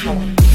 I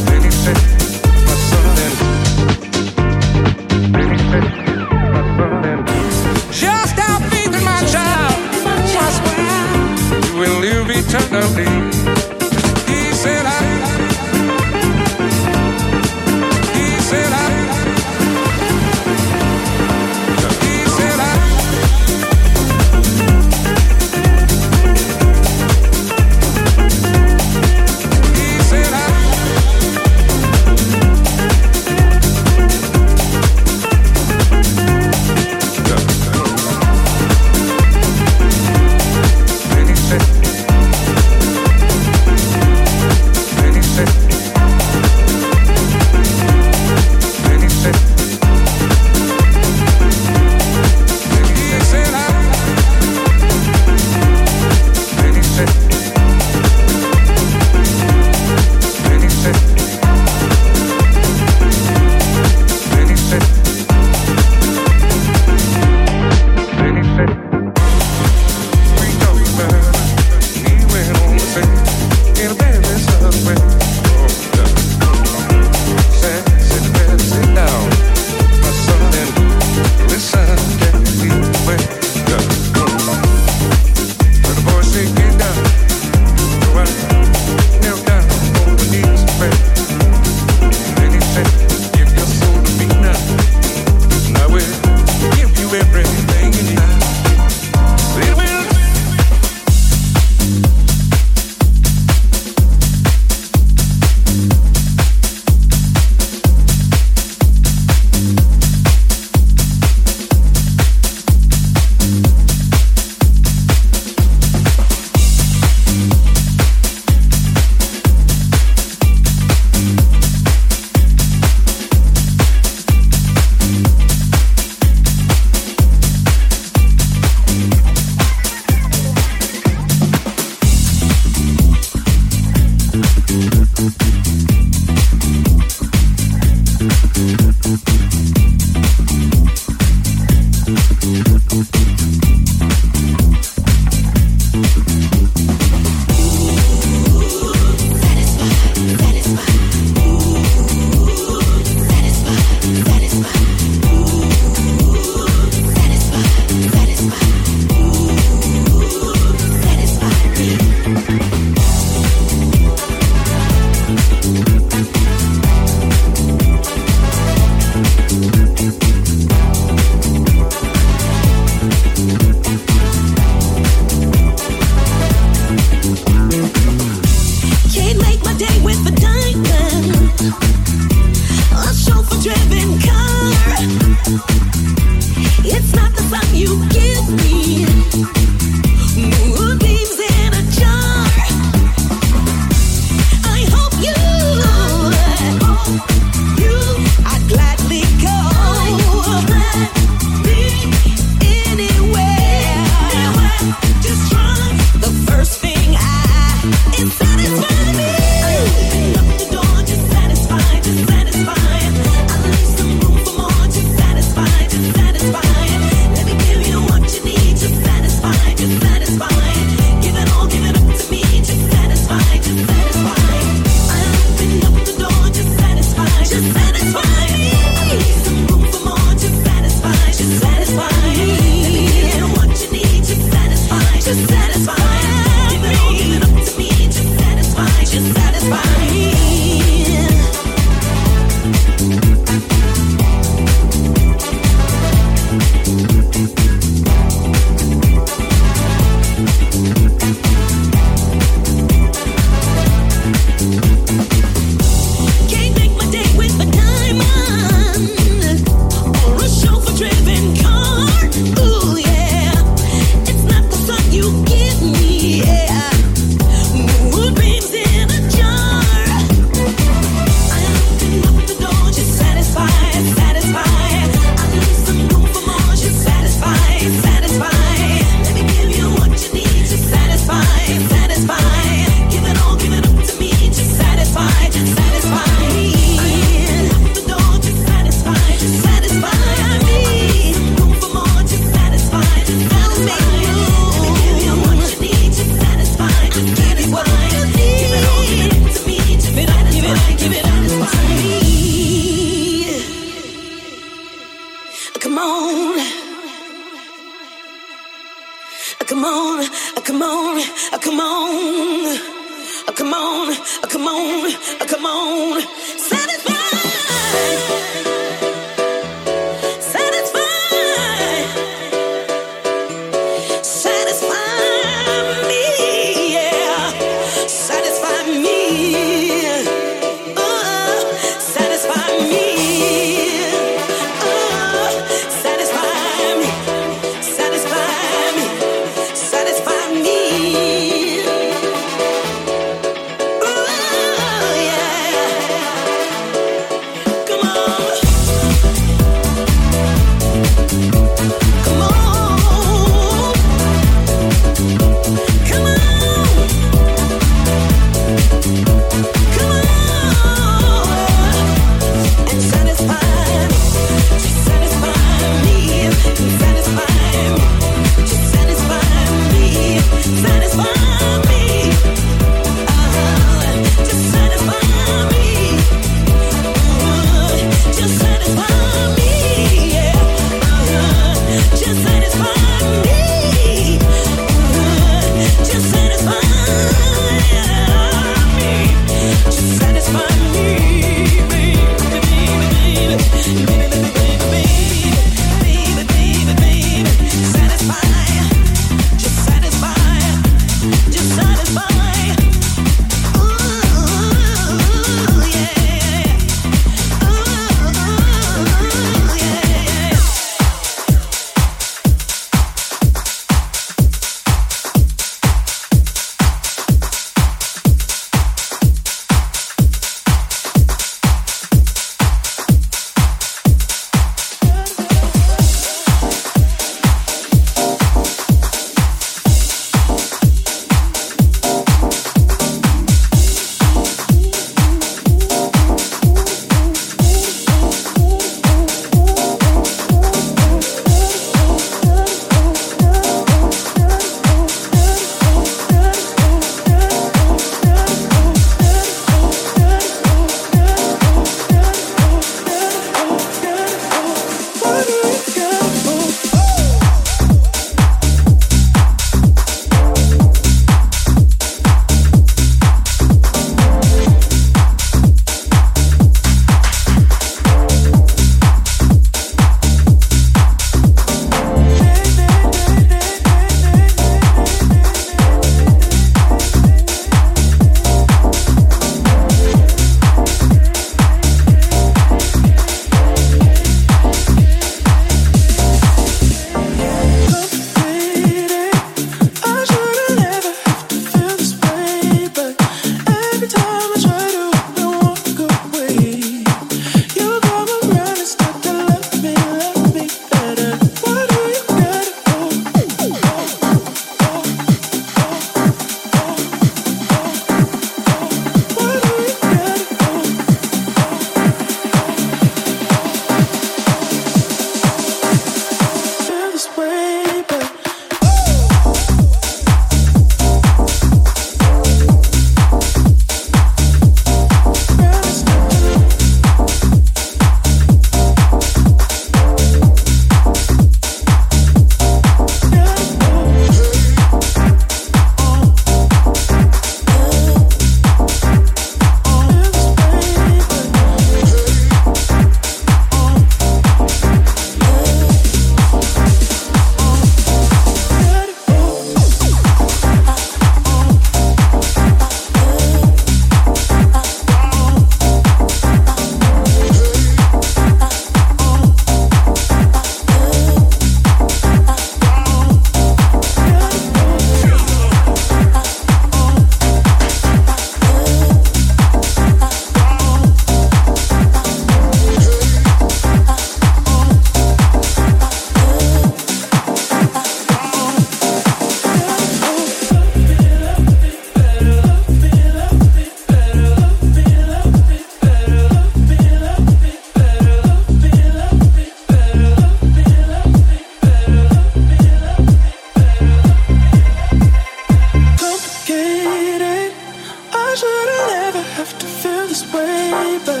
this way, but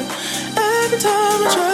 every time I try.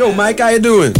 Yo, Mike, how you doing?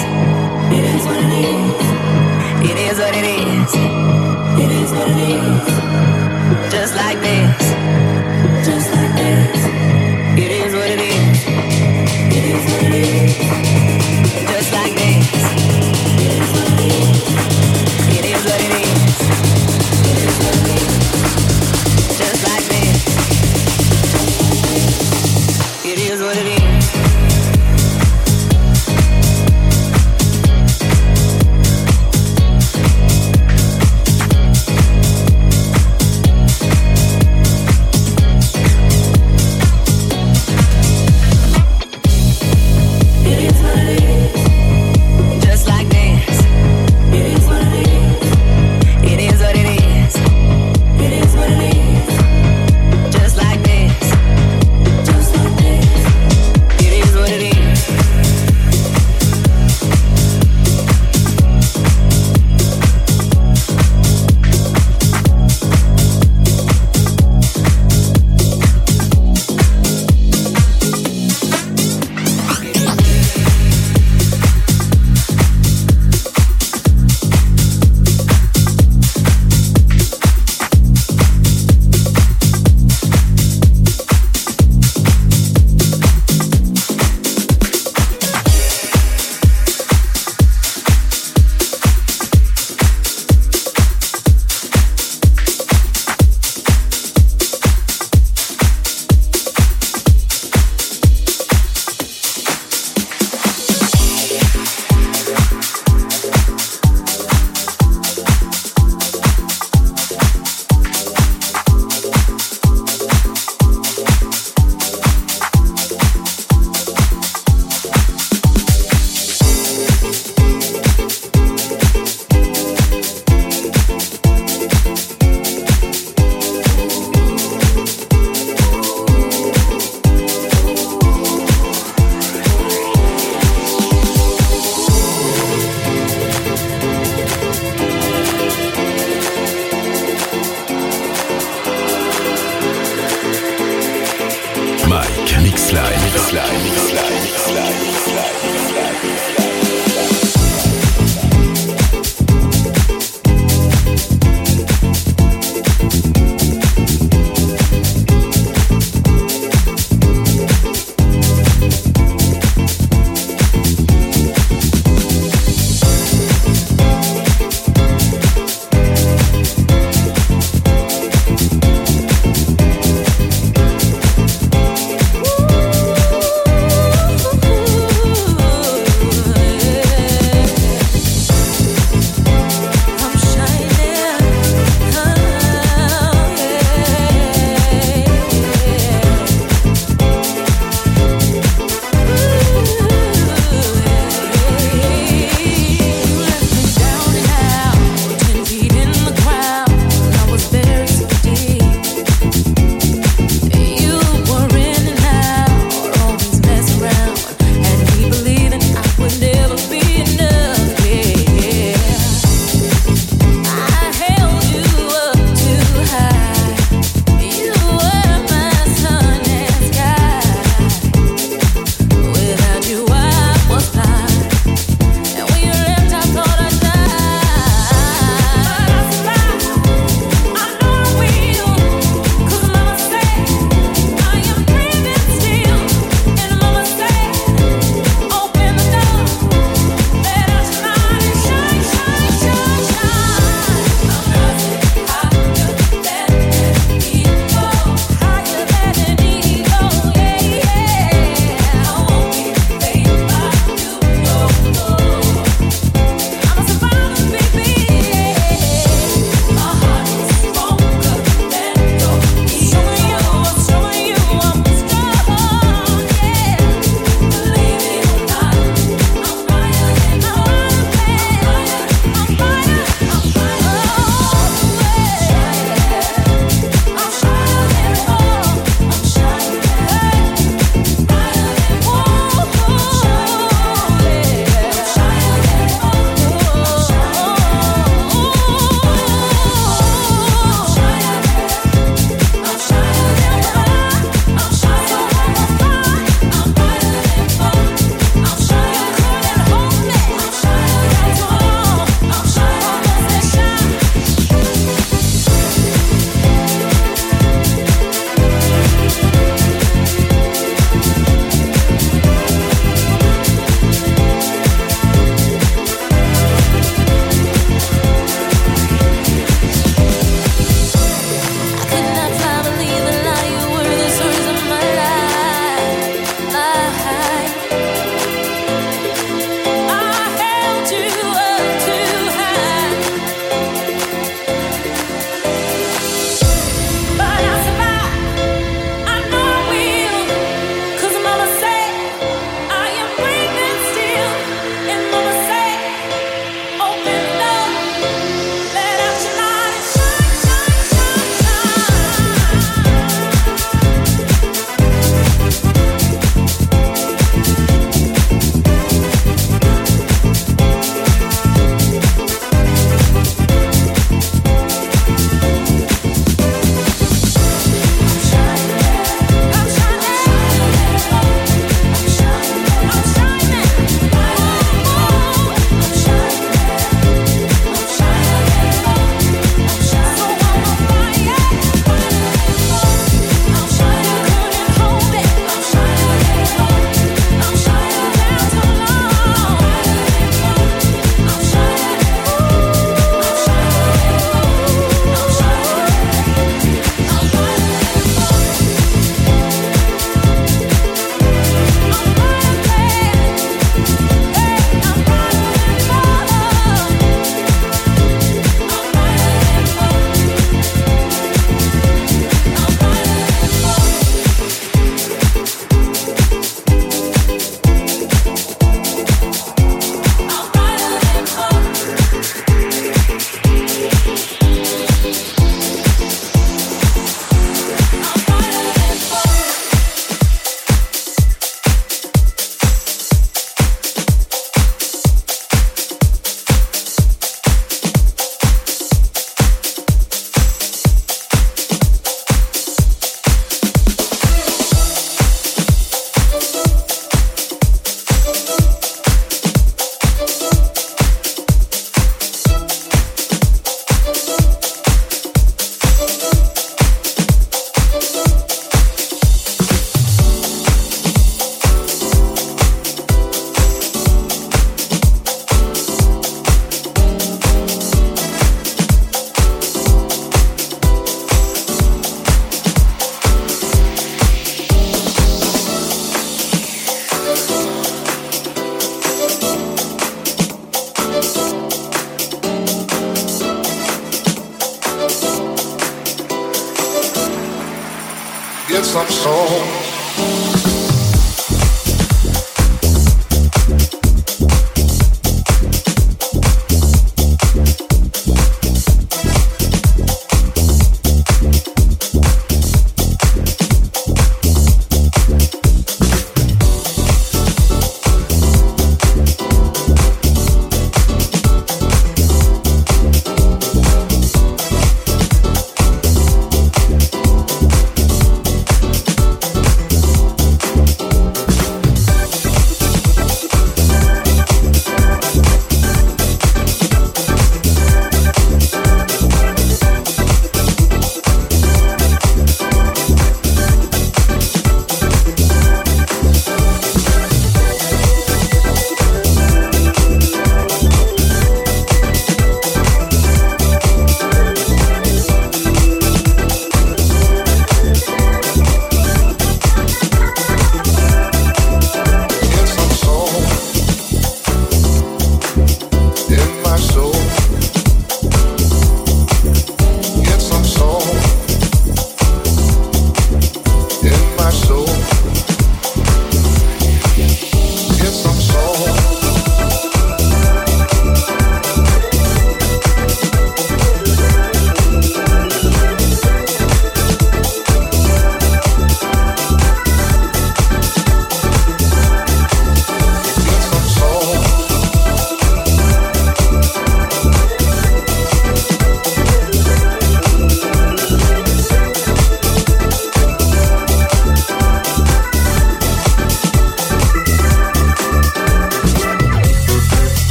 It is. What it is. Just like this.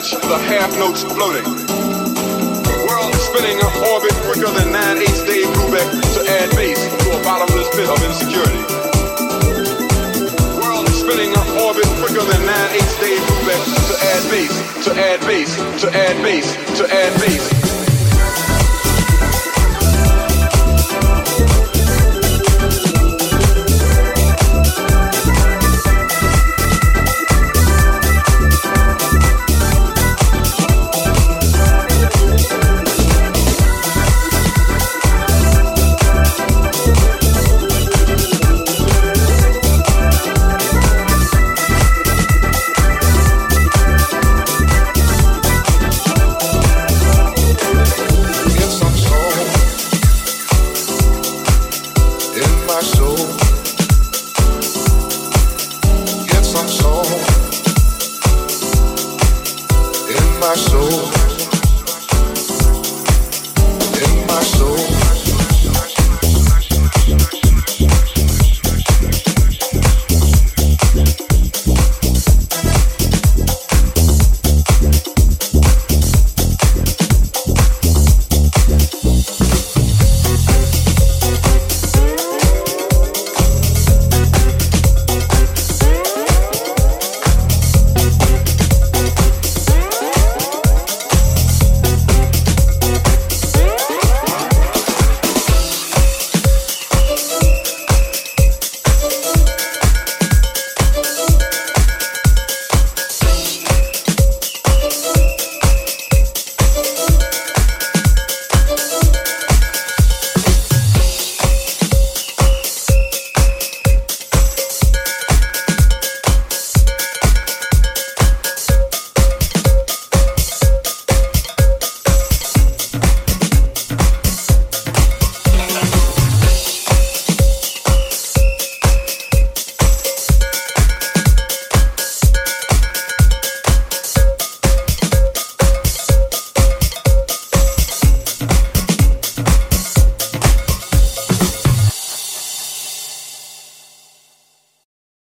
Touch the half notes floating.